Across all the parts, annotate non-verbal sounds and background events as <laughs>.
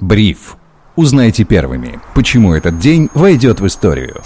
Бриф. Узнайте первыми, почему этот день войдет в историю.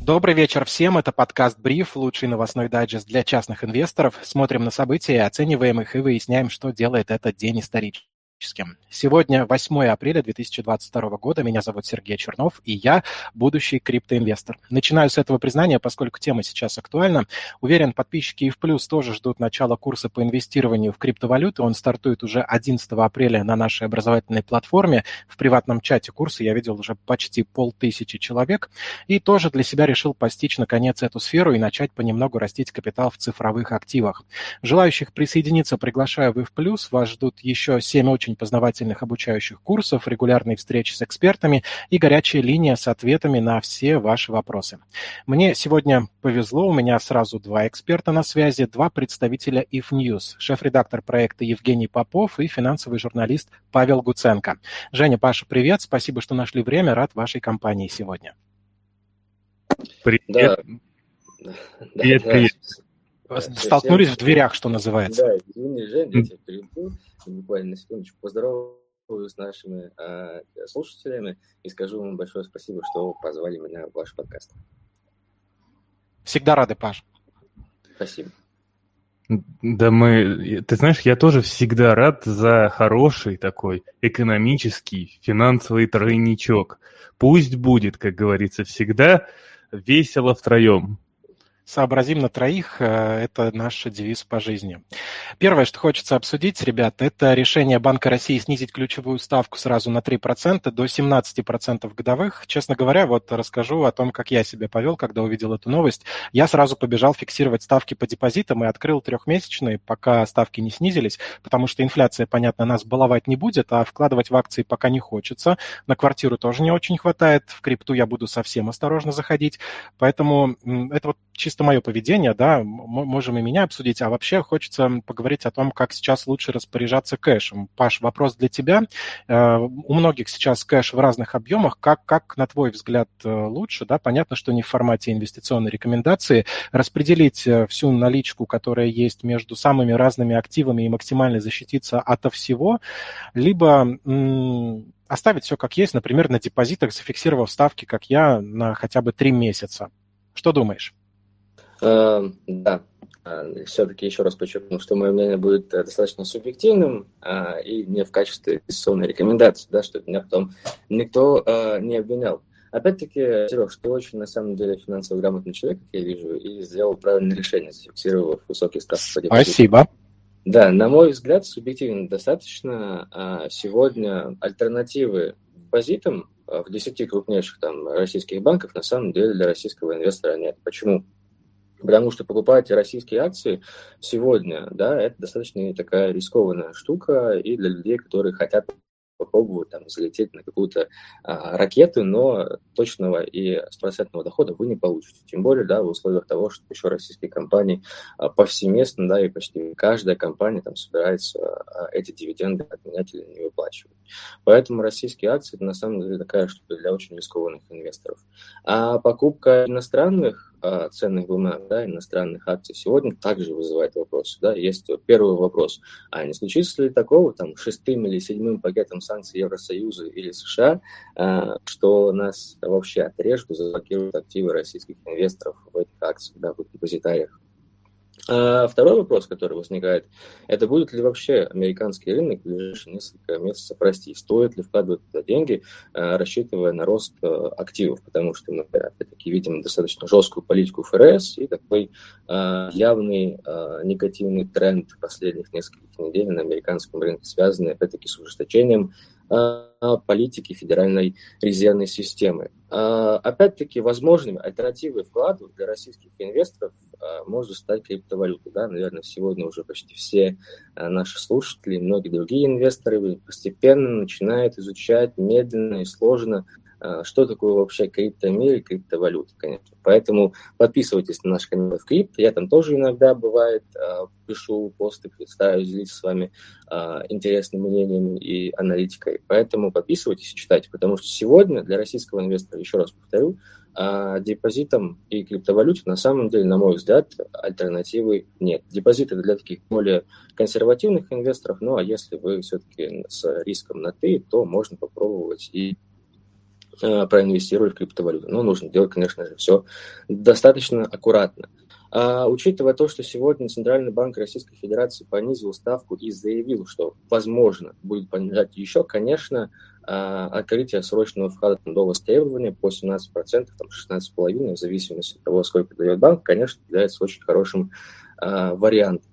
Добрый вечер всем. Это подкаст «Бриф», лучший новостной дайджест для частных инвесторов. Смотрим на события, оцениваем их и выясняем, что делает этот день историческим практически. Сегодня 8 апреля 2022 года. Меня зовут Сергей Чернов, и я будущий криптоинвестор. Начинаю с этого признания, поскольку тема сейчас актуальна. Уверен, подписчики и в плюс тоже ждут начала курса по инвестированию в криптовалюты. Он стартует уже 11 апреля на нашей образовательной платформе. В приватном чате курса я видел уже почти полтысячи человек. И тоже для себя решил постичь, наконец, эту сферу и начать понемногу растить капитал в цифровых активах. Желающих присоединиться приглашаю вы в плюс. Вас ждут еще 7 очень очень познавательных обучающих курсов, регулярные встречи с экспертами и горячая линия с ответами на все ваши вопросы. Мне сегодня повезло, у меня сразу два эксперта на связи, два представителя IF News, шеф-редактор проекта Евгений Попов и финансовый журналист Павел Гуценко. Женя, Паша, привет, спасибо, что нашли время, рад вашей компании сегодня. Привет. Да. Привет, привет. Столкнулись в дверях, что называется. Да, извини, Жень, я тебя перебил буквально на секундочку поздороваю с нашими э, слушателями и скажу вам большое спасибо, что позвали меня в ваш подкаст. Всегда рады, Паш. Спасибо. Да мы, ты знаешь, я тоже всегда рад за хороший такой экономический финансовый тройничок. Пусть будет, как говорится, всегда весело втроем сообразим на троих, э, это наш девиз по жизни. Первое, что хочется обсудить, ребят, это решение Банка России снизить ключевую ставку сразу на 3% до 17% годовых. Честно говоря, вот расскажу о том, как я себя повел, когда увидел эту новость. Я сразу побежал фиксировать ставки по депозитам и открыл трехмесячные, пока ставки не снизились, потому что инфляция, понятно, нас баловать не будет, а вкладывать в акции пока не хочется. На квартиру тоже не очень хватает, в крипту я буду совсем осторожно заходить. Поэтому это вот чисто мое поведение, да, можем и меня обсудить, а вообще хочется поговорить о том, как сейчас лучше распоряжаться кэшем. Паш, вопрос для тебя. Э, у многих сейчас кэш в разных объемах. Как, как на твой взгляд, э, лучше, да, понятно, что не в формате инвестиционной рекомендации, распределить э, всю наличку, которая есть между самыми разными активами и максимально защититься ото всего, либо оставить все как есть, например, на депозитах, зафиксировав ставки, как я, на хотя бы три месяца. Что думаешь? Эм, да, э, все-таки еще раз подчеркну, что мое мнение будет э, достаточно субъективным а, и не в качестве инвестиционной рекомендации, да, чтобы меня потом никто э, не обвинял. Опять-таки, Сереж, ты очень, на самом деле, финансово грамотный человек, как я вижу, и сделал правильное решение, зафиксировав высокий ставки по депозиту. Спасибо. Да, на мой взгляд, субъективно достаточно. А, сегодня альтернативы депозитам в 10 крупнейших там, российских банков на самом деле для российского инвестора нет. Почему? Потому что покупать российские акции сегодня, да, это достаточно такая рискованная штука и для людей, которые хотят попробовать там залететь на какую-то а, ракету, но точного и стопроцентного дохода вы не получите. Тем более, да, в условиях того, что еще российские компании а, повсеместно, да, и почти каждая компания там собирается а, эти дивиденды отменять или не выплачивать. Поэтому российские акции это на самом деле такая штука для очень рискованных инвесторов. А покупка иностранных ценных бумаг, да, иностранных акций сегодня также вызывает вопросы. Да. Есть первый вопрос, а не случится ли такого там шестым или седьмым пакетом санкций Евросоюза или США, что нас вообще отрежут и заблокируют активы российских инвесторов в этих акциях, да, в депозитариях? А второй вопрос, который возникает, это будет ли вообще американский рынок в ближайшие несколько месяцев расти? Стоит ли вкладывать туда деньги, а, рассчитывая на рост а, активов? Потому что мы, опять-таки, видим достаточно жесткую политику ФРС и такой явный негативный тренд последних нескольких недель на американском рынке, связанный, опять-таки, с ужесточением политики Федеральной резервной системы. Опять-таки, возможными альтернативой вкладов для российских инвесторов может стать криптовалюта. Да? Наверное, сегодня уже почти все наши слушатели, многие другие инвесторы постепенно начинают изучать медленно и сложно а, что такое вообще криптомир и криптовалюта, конечно. Поэтому подписывайтесь на наш канал в крипто. Я там тоже иногда бывает а, пишу посты, стараюсь делиться с вами а, интересным мнением и аналитикой. Поэтому подписывайтесь и читайте, потому что сегодня для российского инвестора, еще раз повторю, депозитам и криптовалюте на самом деле, на мой взгляд, альтернативы нет. Депозиты для таких более консервативных инвесторов, ну а если вы все-таки с риском на «ты», то можно попробовать и э, проинвестировать в криптовалюту. Но нужно делать, конечно же, все достаточно аккуратно. А, учитывая то, что сегодня Центральный банк Российской Федерации понизил ставку и заявил, что, возможно, будет понижать еще, конечно, а, открытие срочного входа до востребования по 17%, там 16,5%, в зависимости от того, сколько дает банк, конечно, является очень хорошим а, вариантом.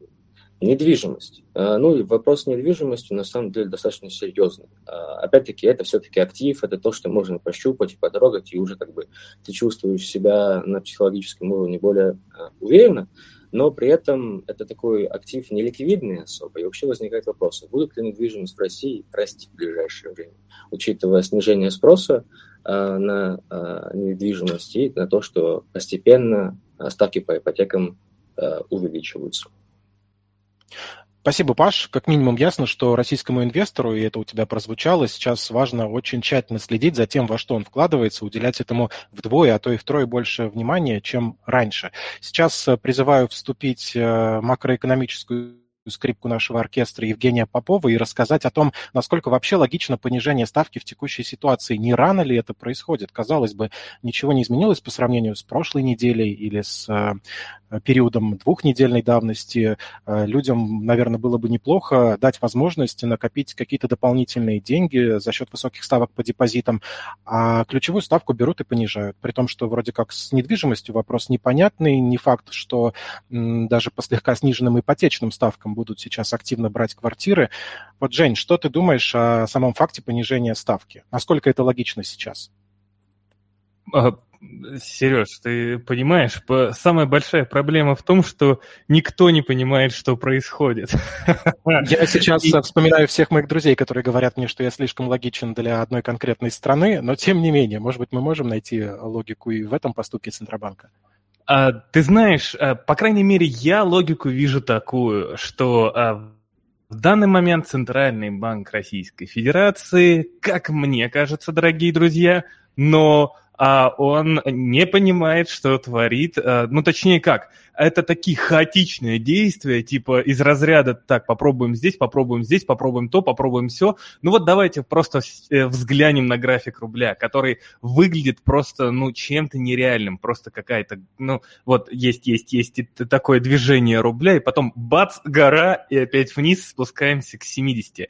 Недвижимость. А, ну и вопрос с недвижимостью на самом деле достаточно серьезный. А, опять-таки, это все-таки актив, это то, что можно пощупать и потрогать, и уже как бы ты чувствуешь себя на психологическом уровне более а, уверенно, но при этом это такой актив неликвидный особо, и вообще возникает вопрос, будет ли недвижимость в России расти в ближайшее время, учитывая снижение спроса на недвижимость и на то, что постепенно ставки по ипотекам увеличиваются. Спасибо, Паш. Как минимум ясно, что российскому инвестору, и это у тебя прозвучало, сейчас важно очень тщательно следить за тем, во что он вкладывается, уделять этому вдвое, а то и втрое больше внимания, чем раньше. Сейчас э, призываю вступить в э, макроэкономическую скрипку нашего оркестра Евгения Попова и рассказать о том, насколько вообще логично понижение ставки в текущей ситуации. Не рано ли это происходит? Казалось бы, ничего не изменилось по сравнению с прошлой неделей или с э, периодом двухнедельной давности. Э, людям, наверное, было бы неплохо дать возможность накопить какие-то дополнительные деньги за счет высоких ставок по депозитам, а ключевую ставку берут и понижают. При том, что вроде как с недвижимостью вопрос непонятный, не факт, что даже по слегка сниженным ипотечным ставкам будут сейчас активно брать квартиры. Вот, Жень, что ты думаешь о самом факте понижения ставки? Насколько это логично сейчас? А, Сереж, ты понимаешь, самая большая проблема в том, что никто не понимает, что происходит. <laughs> Я сейчас и... вспоминаю всех моих друзей, которые говорят мне, что я слишком логичен для одной конкретной страны, но тем не менее, может быть, мы можем найти логику и в этом поступке Центробанка? А, ты знаешь, а, по крайней мере, я логику вижу такую, что а, в данный момент Центральный банк Российской Федерации, как мне кажется, дорогие друзья, но а он не понимает, что творит. А, ну, точнее как, это такие хаотичные действия, типа из разряда «так, попробуем здесь, попробуем здесь, попробуем то, попробуем все». Ну вот давайте просто э, взглянем на график рубля, который выглядит просто, ну, чем-то нереальным, просто какая-то, ну, вот есть, есть, есть такое движение рубля, и потом бац, гора, и опять вниз спускаемся к 70.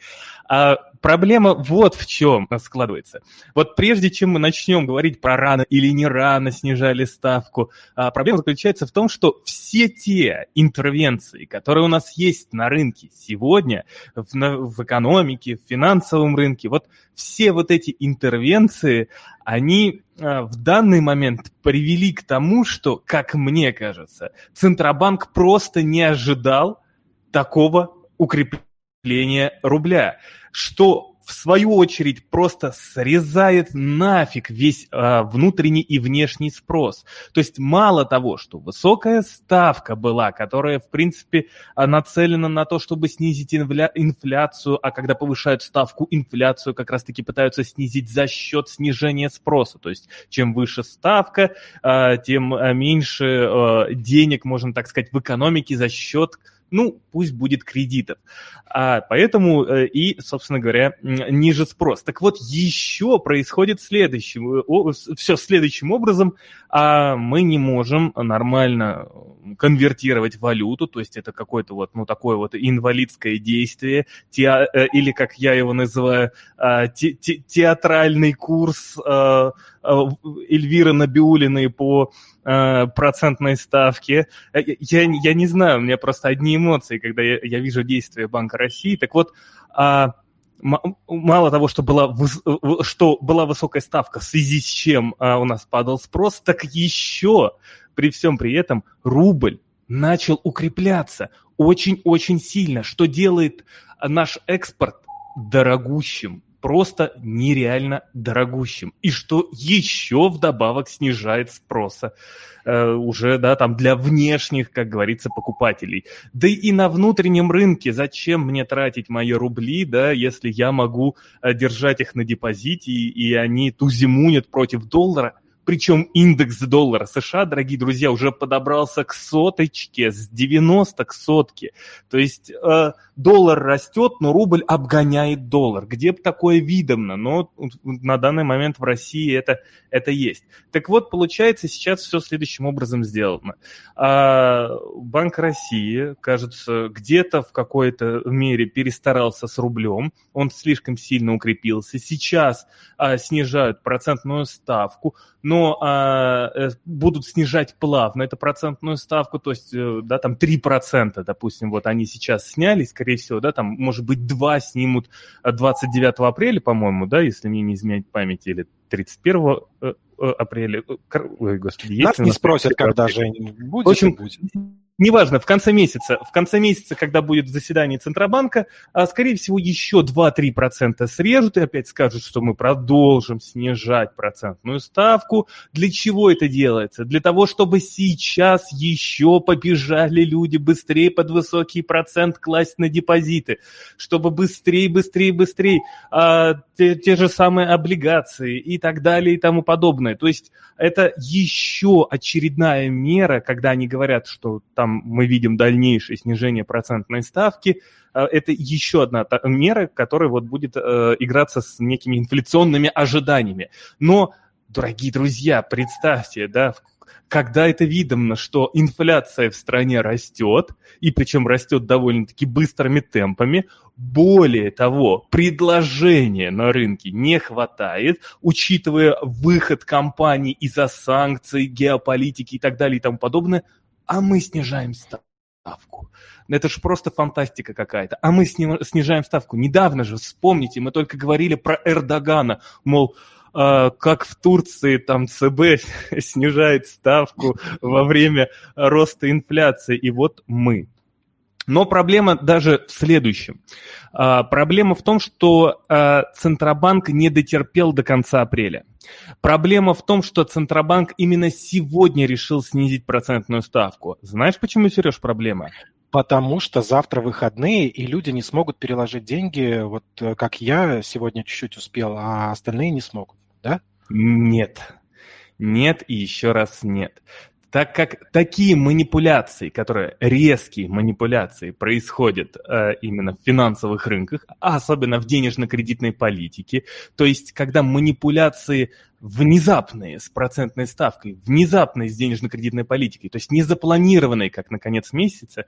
А проблема вот в чем складывается. Вот прежде чем мы начнем говорить про рано или не рано снижали ставку, а проблема заключается в том, что все те интервенции, которые у нас есть на рынке сегодня, в, в экономике, в финансовом рынке, вот все вот эти интервенции, они а, в данный момент привели к тому, что, как мне кажется, Центробанк просто не ожидал такого укрепления рубля, что в свою очередь просто срезает нафиг весь а, внутренний и внешний спрос. То есть мало того, что высокая ставка была, которая, в принципе, нацелена на то, чтобы снизить инфля- инфляцию, а когда повышают ставку, инфляцию как раз-таки пытаются снизить за счет снижения спроса. То есть чем выше ставка, а, тем а, меньше а, денег, можно так сказать, в экономике за счет ну, пусть будет кредитов. А, поэтому э, и, собственно говоря, ниже спрос. Так вот, еще происходит следующим, все следующим образом. А мы не можем нормально конвертировать валюту, то есть это какое-то вот, ну, такое вот инвалидское действие, те, э, или, как я его называю, а, те, те, театральный курс а, а, Эльвиры Набиулиной по процентной ставке. Э, я, я не знаю, у меня просто одни эмоции, когда я, я вижу действия Банка России. Так вот, мало того, что была, что была высокая ставка, в связи с чем у нас падал спрос, так еще при всем при этом рубль начал укрепляться очень-очень сильно, что делает наш экспорт дорогущим, просто нереально дорогущим. И что еще вдобавок снижает спроса э, уже, да, там для внешних, как говорится, покупателей. Да и на внутреннем рынке зачем мне тратить мои рубли, да, если я могу э, держать их на депозите, и, и они тузимунят против доллара – Причем индекс доллара США, дорогие друзья, уже подобрался к соточке, с 90 к сотке. То есть э, доллар растет, но рубль обгоняет доллар. Где бы такое видно? Но на данный момент в России это, это есть. Так вот, получается, сейчас все следующим образом сделано. А, Банк России, кажется, где-то в какой-то мере перестарался с рублем. Он слишком сильно укрепился. Сейчас а, снижают процентную ставку но а, э, будут снижать плавно эту процентную ставку, то есть, э, да, там 3%, допустим, вот они сейчас сняли, скорее всего, да, там, может быть, 2 снимут 29 апреля, по-моему, да, если мне не изменять память, или 31 э, апреля. Ой, господи, есть Нас не спросят, когда же будет. В общем, будет неважно, в конце месяца, в конце месяца, когда будет заседание Центробанка, а, скорее всего, еще 2-3% срежут и опять скажут, что мы продолжим снижать процентную ставку. Для чего это делается? Для того, чтобы сейчас еще побежали люди быстрее под высокий процент класть на депозиты, чтобы быстрее, быстрее, быстрее а, те, те же самые облигации и так далее и тому подобное. То есть это еще очередная мера, когда они говорят, что там мы видим дальнейшее снижение процентной ставки, э, это еще одна мера, которая вот будет э, играться с некими инфляционными ожиданиями. Но, дорогие друзья, представьте, да, когда это видно, что инфляция в стране растет, и причем растет довольно-таки быстрыми темпами, более того, предложения на рынке не хватает, учитывая выход компаний из-за санкций, геополитики и так далее и тому подобное, а мы снижаем ставку. Это же просто фантастика какая-то. А мы снижаем ставку. Недавно же, вспомните, мы только говорили про Эрдогана, мол, как в Турции там ЦБ <laughs> снижает ставку во время роста инфляции. И вот мы. Но проблема даже в следующем. А, проблема в том, что а, Центробанк не дотерпел до конца апреля. Проблема в том, что Центробанк именно сегодня решил снизить процентную ставку. Знаешь, почему, Сереж, проблема? Потому что завтра выходные, и люди не смогут переложить деньги, вот э, как я сегодня чуть-чуть успел, а остальные не смогут да? Нет. Нет и еще раз нет. Так как такие манипуляции, которые резкие манипуляции происходят э, именно в финансовых рынках, а особенно в денежно-кредитной политике, то есть когда манипуляции внезапные с процентной ставкой, внезапные с денежно-кредитной политикой, то есть не запланированные, как на конец месяца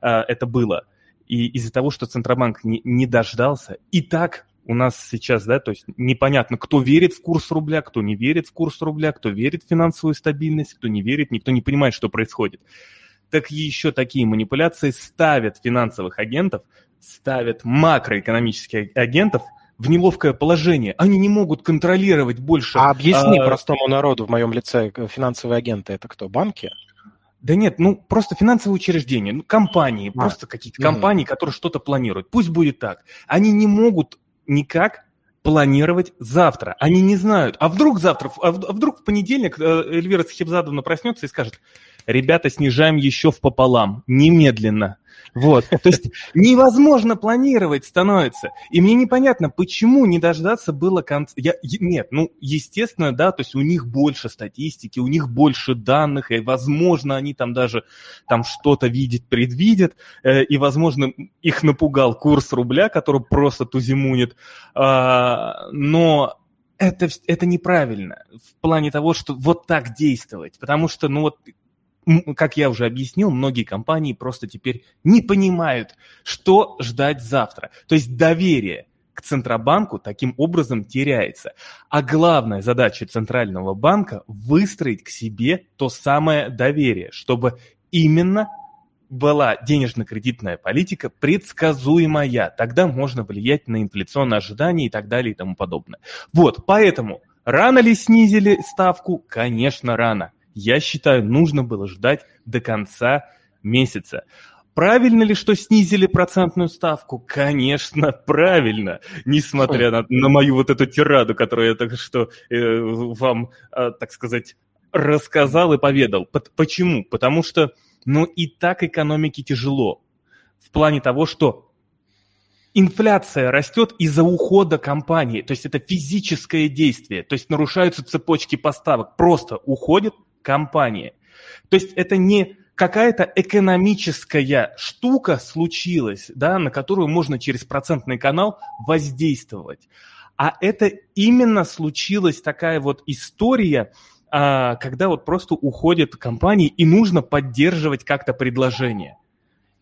э, это было, и из-за того, что Центробанк не, не дождался, и так у нас сейчас, да, то есть непонятно, кто верит в курс рубля, кто не верит в курс рубля, кто верит в финансовую стабильность, кто не верит, никто не понимает, что происходит. Так еще такие манипуляции ставят финансовых агентов, ставят макроэкономических агентов в неловкое положение. Они не могут контролировать больше. А объясни а... простому народу в моем лице, финансовые агенты это кто? Банки? Да нет, ну просто финансовые учреждения, ну, компании, а. просто какие-то компании, угу. которые что-то планируют. Пусть будет так. Они не могут никак планировать завтра. Они не знают. А вдруг завтра, а, а вдруг в понедельник э, Эльвира Схибзадовна проснется и скажет, ребята, снижаем еще в пополам, немедленно. Вот. То есть невозможно планировать становится. И мне непонятно, почему не дождаться было конца. Я... Нет, ну, естественно, да, то есть у них больше статистики, у них больше данных, и, возможно, они там даже там что-то видят, предвидят, э, и, возможно, их напугал курс рубля, который просто тузимунит. А, но это, это неправильно в плане того, что вот так действовать. Потому что, ну вот, как я уже объяснил, многие компании просто теперь не понимают, что ждать завтра. То есть доверие к Центробанку таким образом теряется. А главная задача Центрального банка – выстроить к себе то самое доверие, чтобы именно была денежно-кредитная политика предсказуемая. Тогда можно влиять на инфляционные ожидания и так далее и тому подобное. Вот, поэтому рано ли снизили ставку? Конечно, рано я считаю, нужно было ждать до конца месяца. Правильно ли, что снизили процентную ставку? Конечно, правильно. Несмотря на, на мою вот эту тираду, которую я так что э, вам, э, так сказать, рассказал и поведал. Почему? Потому что, ну, и так экономике тяжело. В плане того, что инфляция растет из-за ухода компании, то есть это физическое действие, то есть нарушаются цепочки поставок, просто уходит компания. То есть это не какая-то экономическая штука случилась, да, на которую можно через процентный канал воздействовать. А это именно случилась такая вот история, когда вот просто уходят компании и нужно поддерживать как-то предложение.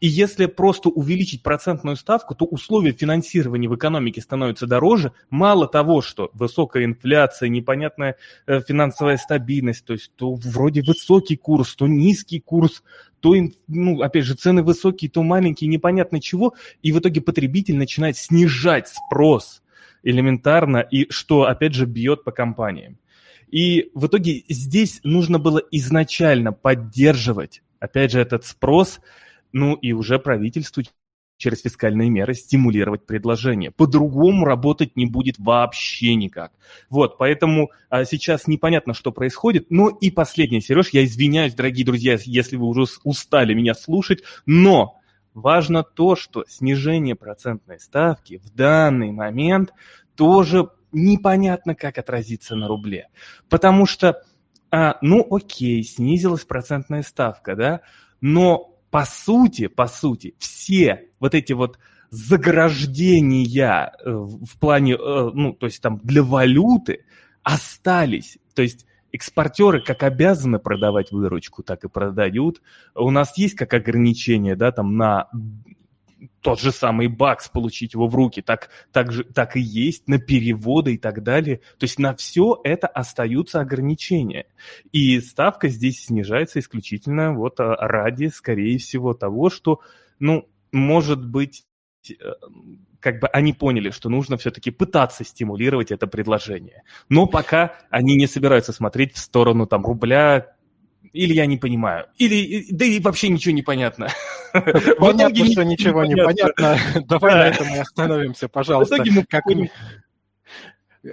И если просто увеличить процентную ставку, то условия финансирования в экономике становятся дороже. Мало того, что высокая инфляция, непонятная э, финансовая стабильность, то есть то вроде высокий курс, то низкий курс, то, ну, опять же, цены высокие, то маленькие, непонятно чего. И в итоге потребитель начинает снижать спрос элементарно, и что, опять же, бьет по компаниям. И в итоге здесь нужно было изначально поддерживать, опять же, этот спрос – ну и уже правительству через фискальные меры стимулировать предложение. По-другому работать не будет вообще никак. Вот, поэтому а, сейчас непонятно, что происходит. Ну и последнее, Сереж, я извиняюсь, дорогие друзья, если вы уже устали меня слушать, но важно то, что снижение процентной ставки в данный момент тоже непонятно, как отразится на рубле. Потому что, а, ну окей, снизилась процентная ставка, да, но по сути, по сути, все вот эти вот заграждения э, в плане, э, ну, то есть там для валюты остались. То есть экспортеры как обязаны продавать выручку, так и продают. У нас есть как ограничение, да, там на тот же самый бакс, получить его в руки, так, так, же, так и есть, на переводы и так далее. То есть на все это остаются ограничения. И ставка здесь снижается исключительно вот а, ради, скорее всего, того, что, ну, может быть, э, как бы они поняли, что нужно все-таки пытаться стимулировать это предложение. Но пока они не собираются смотреть в сторону там рубля, или я не понимаю, или да и вообще ничего не понятно. Понятно, что ничего не понятно. Давай на этом и остановимся, пожалуйста.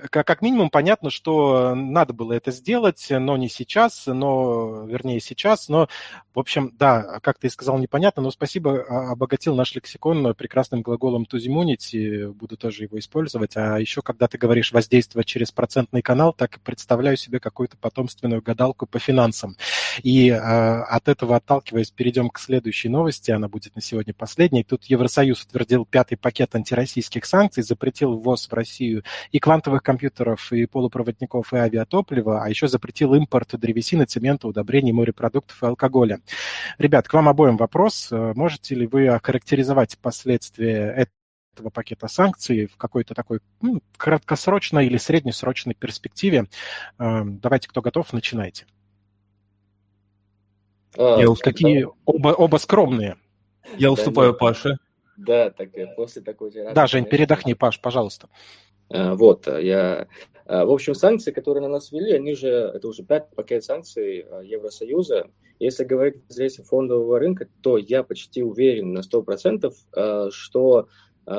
Как как минимум понятно, что надо было это сделать, но не сейчас, но, вернее, сейчас, но, в общем, да, как ты сказал, непонятно, но спасибо, а, обогатил наш лексикон прекрасным глаголом to буду тоже его использовать, а еще, когда ты говоришь воздействовать через процентный канал, так и представляю себе какую-то потомственную гадалку по финансам. И э, от этого отталкиваясь, перейдем к следующей новости, она будет на сегодня последней. Тут Евросоюз утвердил пятый пакет антироссийских санкций, запретил ввоз в Россию и квантовых новых компьютеров и полупроводников и авиатоплива, а еще запретил импорт древесины, цемента, удобрений, морепродуктов и алкоголя. Ребят, к вам обоим вопрос. Можете ли вы охарактеризовать последствия этого пакета санкций в какой-то такой ну, краткосрочной или среднесрочной перспективе? Эм, давайте, кто готов, начинайте. А, Я Какие оба, оба скромные. Я уступаю Паше. Да, так после такой Да, Жень, передохни, Паш, пожалуйста. Э, вот, э, я... Э, в общем, санкции, которые на нас ввели, они же, это уже пятый пакет санкций Евросоюза. Если говорить здесь фондового рынка, то я почти уверен на 100%, что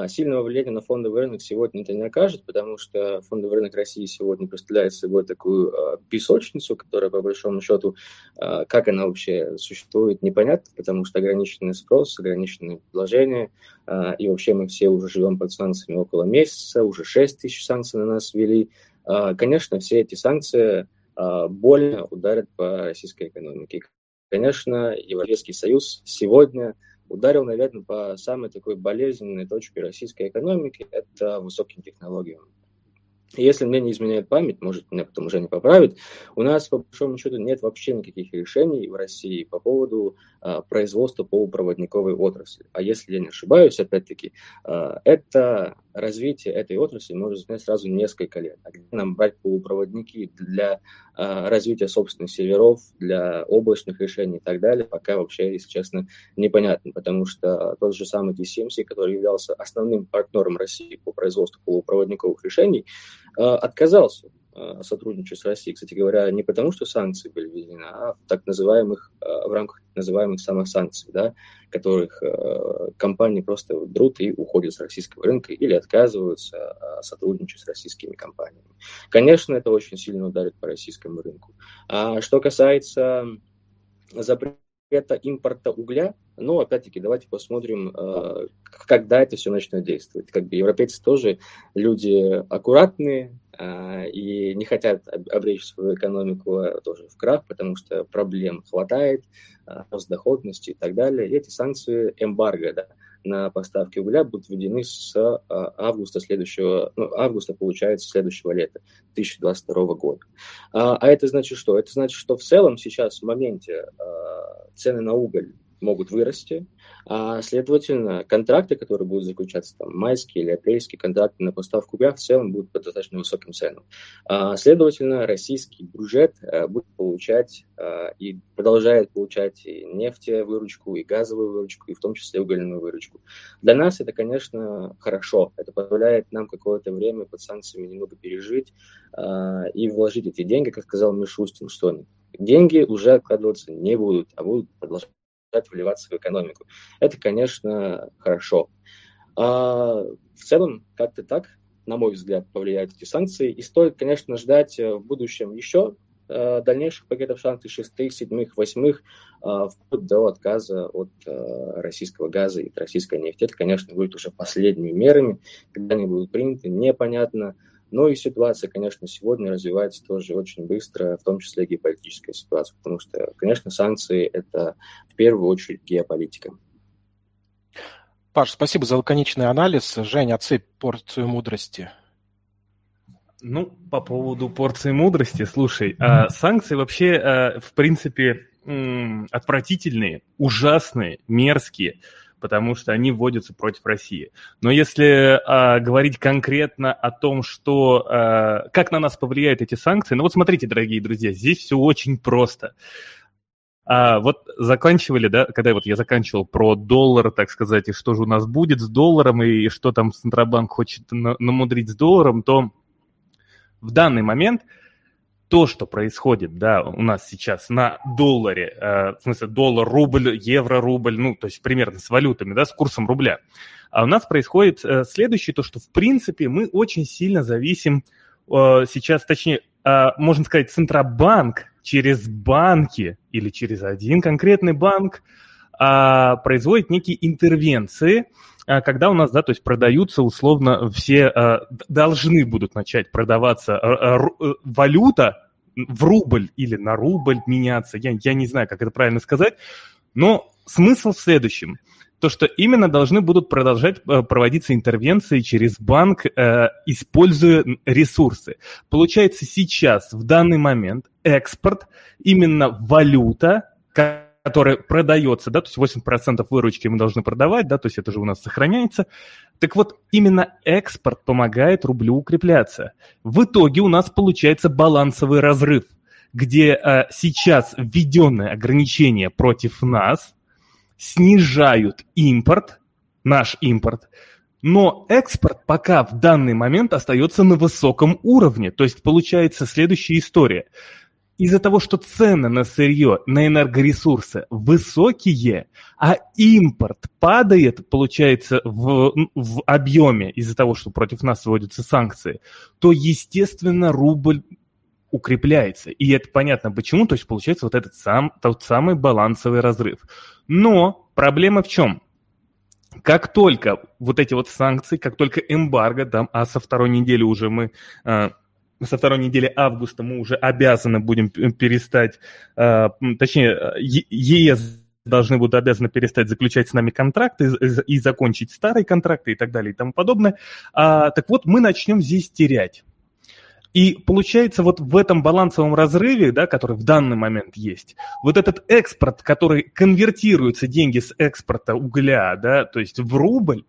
сильного влияния на фондовый рынок сегодня это не окажет, потому что фондовый рынок России сегодня представляет собой такую а, песочницу, которая, по большому счету, а, как она вообще существует, непонятно, потому что ограниченный спрос, ограниченные предложения, и вообще мы все уже живем под санкциями около месяца, уже 6 тысяч санкций на нас ввели. Конечно, все эти санкции больно ударят по российской экономике. Конечно, Европейский Союз сегодня – ударил, наверное, по самой такой болезненной точке российской экономики – это высоким технологиям. Если мне не изменяет память, может, меня потом уже не поправит, у нас, по большому счету, нет вообще никаких решений в России по поводу а, производства полупроводниковой отрасли. А если я не ошибаюсь, опять-таки, а, это развитие этой отрасли может занять сразу несколько лет. А где нам брать полупроводники для а, развития собственных серверов, для облачных решений и так далее, пока вообще, если честно, непонятно, потому что тот же самый TSMC, который являлся основным партнером России по производству полупроводниковых решений, а, отказался сотрудничать с Россией, кстати говоря, не потому, что санкции были введены, а в так называемых, а, в рамках так называемых самосанкций, да, которых компании просто друт и уходят с российского рынка или отказываются сотрудничать с российскими компаниями. Конечно, это очень сильно ударит по российскому рынку. А что касается запрета импорта угля, Но, опять-таки, давайте посмотрим, когда это все начнет действовать. Как бы европейцы тоже люди аккуратные, и не хотят обречь свою экономику а, тоже в крах, потому что проблем хватает, а, рост доходности и так далее. И эти санкции эмбарго да, на поставки угля будут введены с августа следующего, ну, августа, получается, следующего лета, 2022 года. А это значит что? Это значит, что в целом сейчас в моменте цены на уголь могут вырасти, а, следовательно, контракты, которые будут заключаться, там, майские или апрельские контракты на поставку угля, в целом будут по достаточно высоким ценам. А, следовательно, российский бюджет а, будет получать а, и продолжает получать и нефтевыручку, и газовую выручку, и в том числе угольную выручку. Для нас это, конечно, хорошо. Это позволяет нам какое-то время под санкциями немного пережить а, и вложить эти деньги, как сказал Мишустин, что деньги уже откладываться не будут, а будут продолжать вливаться в экономику. Это, конечно, хорошо. А в целом, как-то так, на мой взгляд, повлияют эти санкции. И стоит, конечно, ждать э, в будущем еще э, дальнейших пакетов санкций, шестых, седьмых, восьмых, э, вплоть до отказа от российского газа и российской нефти. Это, конечно, будет уже последними мерами. Когда они будут приняты, непонятно. Но и ситуация, конечно, сегодня развивается тоже очень быстро, в том числе геополитическая ситуация, потому что, конечно, санкции – это в первую очередь геополитика. Паш, спасибо за лаконичный анализ. Женя, отсыпь порцию мудрости. Ну, по поводу порции мудрости, слушай, а санкции вообще, а, в принципе, отвратительные, ужасные, мерзкие потому что они вводятся против России. Но если а, говорить конкретно о том, что а, как на нас повлияют эти санкции, ну вот смотрите, дорогие друзья, здесь все очень просто. А, вот заканчивали, да, когда вот я заканчивал про доллар, так сказать, и что же у нас будет с долларом, и что там Центробанк хочет намудрить с долларом, то в данный момент – то, что происходит, да, у нас сейчас на долларе, э, в смысле доллар, рубль, евро, рубль, ну, то есть примерно с валютами, да, с курсом рубля, а у нас происходит э, следующее, то, что, в принципе, мы очень сильно зависим э, сейчас, точнее, э, можно сказать, Центробанк через банки или через один конкретный банк производит некие интервенции, а, когда у нас, да, то есть продаются условно все, а, должны будут начать продаваться а, э, валюта в рубль или на рубль меняться, я, я не знаю, как это правильно сказать, но смысл в следующем. То, что именно должны будут продолжать э, проводиться интервенции через банк, э, используя ресурсы. Получается, сейчас, в данный момент, экспорт, именно валюта, которая продается, да, то есть 8% выручки мы должны продавать, да, то есть это же у нас сохраняется. Так вот, именно экспорт помогает рублю укрепляться. В итоге у нас получается балансовый разрыв, где а, сейчас введенные ограничения против нас снижают импорт, наш импорт, но экспорт пока в данный момент остается на высоком уровне. То есть получается следующая история – из-за того, что цены на сырье, на энергоресурсы высокие, а импорт падает, получается, в, в объеме из-за того, что против нас вводятся санкции, то, естественно, рубль укрепляется. И это понятно почему, то есть получается вот этот сам, тот самый балансовый разрыв. Но проблема в чем? Как только вот эти вот санкции, как только эмбарго, да, а со второй недели уже мы а, со второй недели августа мы уже обязаны будем перестать, э, точнее, ЕС должны будут обязаны перестать заключать с нами контракты и, закончить старые контракты и так далее и тому подобное. А, так вот, мы начнем здесь терять. И получается вот в этом балансовом разрыве, да, который в данный момент есть, вот этот экспорт, который конвертируется деньги с экспорта угля, да, то есть в рубль,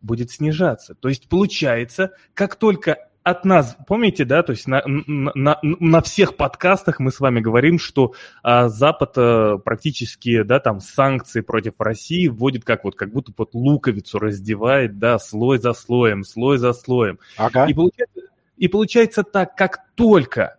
будет снижаться. То есть получается, как только от нас, помните, да, то есть на, на, на всех подкастах мы с вами говорим, что а, Запад а, практически, да, там санкции против России вводит как вот, как будто вот луковицу раздевает, да, слой за слоем, слой за слоем. Ага. И, получается, и получается так, как только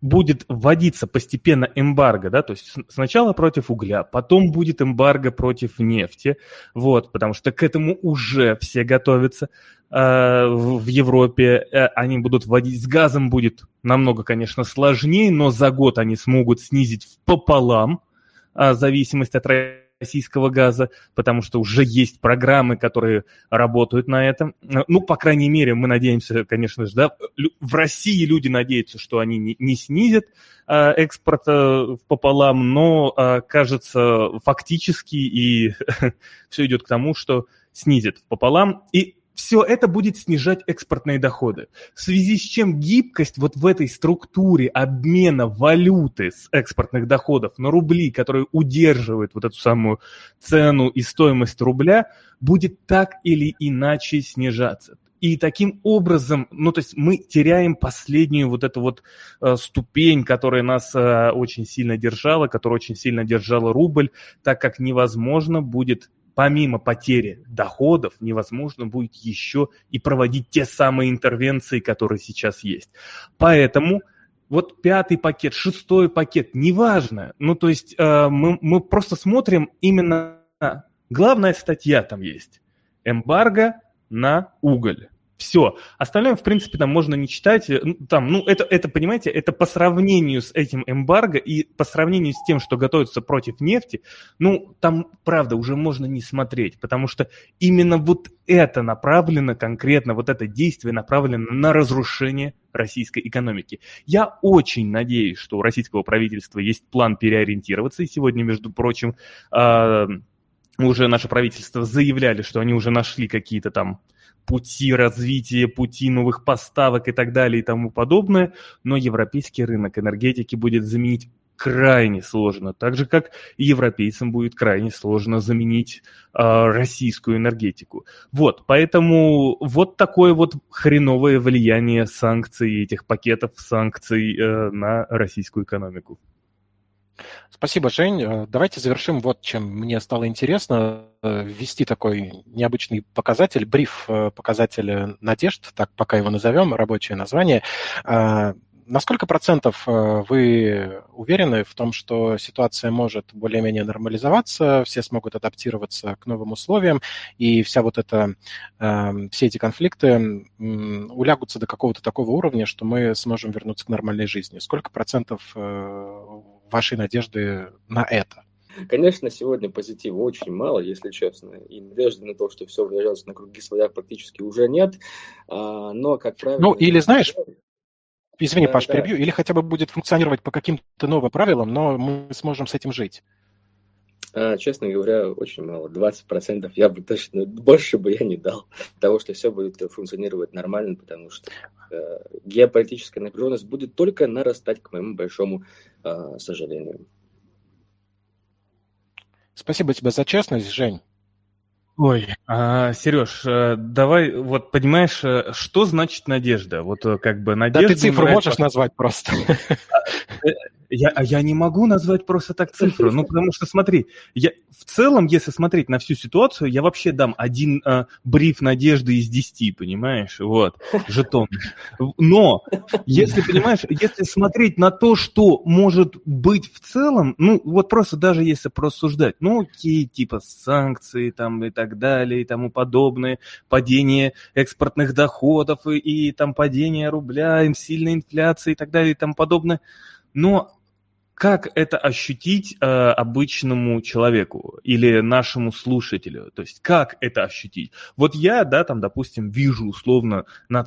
будет вводиться постепенно эмбарго, да, то есть сначала против угля, потом будет эмбарго против нефти, вот, потому что к этому уже все готовятся э, в Европе, э, они будут вводить, с газом будет намного, конечно, сложнее, но за год они смогут снизить пополам э, зависимость от российского газа, потому что уже есть программы, которые работают на этом. Ну, по крайней мере, мы надеемся, конечно же, да, в России люди надеются, что они не, не снизят э, экспорт э, пополам, но, э, кажется, фактически и <laughs> все идет к тому, что снизит пополам. И все это будет снижать экспортные доходы. В связи с чем гибкость вот в этой структуре обмена валюты с экспортных доходов на рубли, которые удерживают вот эту самую цену и стоимость рубля, будет так или иначе снижаться. И таким образом, ну то есть мы теряем последнюю вот эту вот э, ступень, которая нас э, очень сильно держала, которая очень сильно держала рубль, так как невозможно будет помимо потери доходов невозможно будет еще и проводить те самые интервенции, которые сейчас есть. Поэтому вот пятый пакет, шестой пакет, неважно. Ну, то есть э, мы, мы просто смотрим именно... Главная статья там есть. Эмбарго на уголь. Все. Остальное, в принципе, там можно не читать. Э, ну, там, ну, это, это, понимаете, это по сравнению с этим эмбарго и по сравнению с тем, что готовится против нефти, ну, там, правда, уже можно не смотреть, потому что именно вот это направлено конкретно, вот это действие направлено на разрушение российской экономики. Я очень надеюсь, что у российского правительства есть план переориентироваться, и сегодня, между прочим, э, уже наше правительство заявляли, что они уже нашли какие-то там пути развития, пути новых поставок и так далее и тому подобное, но европейский рынок энергетики будет заменить крайне сложно, так же как и европейцам будет крайне сложно заменить э, российскую энергетику. Вот, поэтому вот такое вот хреновое влияние санкций, этих пакетов санкций э, на российскую экономику. Спасибо, Жень. Э, давайте завершим вот чем мне стало интересно э, ввести такой необычный показатель, бриф э, показателя надежд, так пока его назовем, рабочее название. На сколько процентов вы уверены в том, что ситуация может более-менее нормализоваться, все смогут адаптироваться к новым условиям, и вся вот эта, все эти конфликты улягутся до какого-то такого уровня, что мы сможем вернуться к нормальной жизни? Сколько процентов вашей надежды на это? Конечно, сегодня позитива очень мало, если честно, и надежды на то, что все вернется на круги своя практически уже нет, а, но, как правило... Ну, или знаешь, извини, да, Паш, да. перебью, или хотя бы будет функционировать по каким-то новым правилам, но мы сможем с этим жить. А, честно говоря, очень мало. 20% я бы точно, больше бы я не дал того, что все будет функционировать нормально, потому что э, геополитическая напряженность будет только нарастать, к моему большому э, сожалению. Спасибо тебе за честность, Жень. Ой, а, Сереж, э, давай, вот понимаешь, э, что значит надежда? Вот э, как бы надежда... Да ты цифру можешь назвать просто. <laughs> Я, а я не могу назвать просто так цифру, ну потому что смотри, я в целом, если смотреть на всю ситуацию, я вообще дам один э, бриф надежды из десяти, понимаешь, вот, жетон. Но, если, понимаешь, если смотреть на то, что может быть в целом, ну вот просто даже если просуждать, ну окей, типа санкции там и так далее и тому подобное, падение экспортных доходов и, и там падение рубля, сильная инфляция и так далее и тому подобное, но как это ощутить э, обычному человеку или нашему слушателю? То есть как это ощутить? Вот я, да, там, допустим, вижу условно на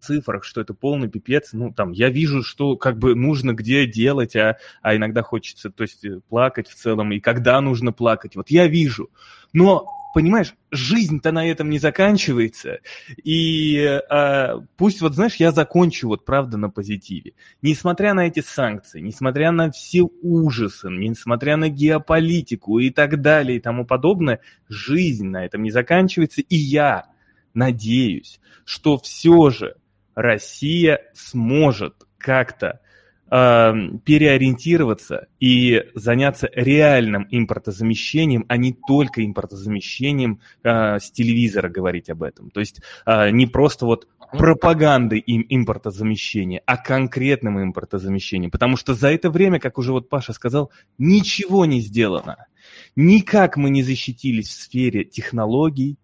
цифрах, что это полный пипец, ну, там, я вижу, что как бы нужно где делать, а, а иногда хочется, то есть, плакать в целом, и когда нужно плакать, вот я вижу. Но понимаешь, жизнь-то на этом не заканчивается. И э, пусть, вот знаешь, я закончу вот правда на позитиве. Несмотря на эти санкции, несмотря на все ужасы, несмотря на геополитику и так далее и тому подобное, жизнь на этом не заканчивается. И я надеюсь, что все же Россия сможет как-то Эм, переориентироваться и заняться реальным импортозамещением, а не только импортозамещением э, с телевизора говорить об этом. То есть э, не просто вот пропагандой им импортозамещения, а конкретным импортозамещением. Потому что за это время, как уже вот Паша сказал, ничего не сделано. Никак мы не защитились в сфере технологий,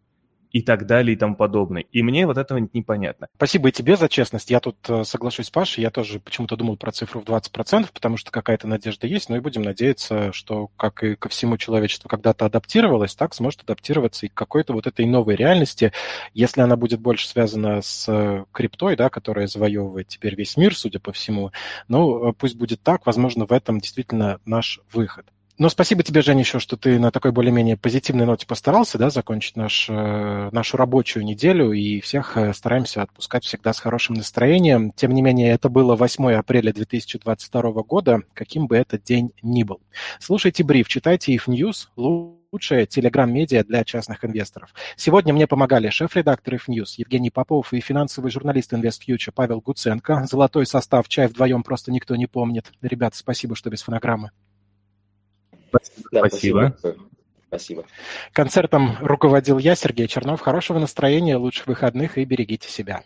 и так далее и тому подобное. И мне вот этого непонятно. Спасибо и тебе за честность. Я тут э, соглашусь с Пашей, я тоже почему-то думал про цифру в 20%, потому что какая-то надежда есть, но и будем надеяться, что, как и ко всему человечеству когда-то адаптировалось, так сможет адаптироваться и к какой-то вот этой новой реальности, если она будет больше связана с э, криптой, да, которая завоевывает теперь весь мир, судя по всему. Ну, э, пусть будет так, возможно, в этом действительно наш выход. Но спасибо тебе, Женя, еще, что ты на такой более-менее позитивной ноте постарался, да, закончить наш, э, нашу рабочую неделю, и всех э, стараемся отпускать всегда с хорошим настроением. Тем не менее, это было 8 апреля 2022 года, каким бы этот день ни был. Слушайте бриф, читайте их News, лучшая телеграм-медиа для частных инвесторов. Сегодня мне помогали шеф-редактор News Евгений Попов и финансовый журналист InvestFuture Павел Гуценко. Золотой состав «Чай вдвоем» просто никто не помнит. Ребята, спасибо, что без фонограммы. Да, спасибо. Спасибо. Концертом руководил я, Сергей Чернов. Хорошего настроения, лучших выходных и берегите себя.